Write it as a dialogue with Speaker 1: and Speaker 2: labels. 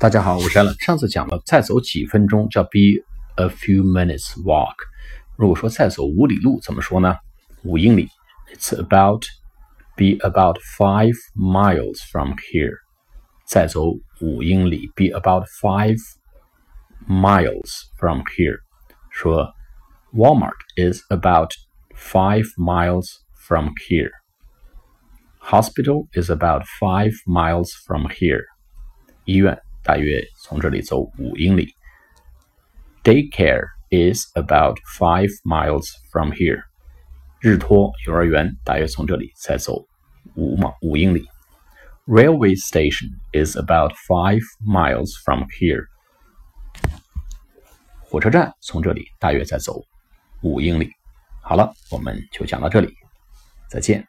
Speaker 1: 大家好，我是 Allen。上次讲了再走几分钟叫 be a few minutes walk。如果说再走五里路怎么说呢？五英里，It's about be about five miles from here。再走五英里，be about five miles from here。说 Walmart is about five miles from here。Hospital is about five miles from here。医院 大约从这里走五英里。Daycare is about five miles from here。日托幼儿园大约从这里再走五马五英里。Railway station is about five miles from here。火车站从这里大约再走五英里。好了，我们就讲到这里，再见。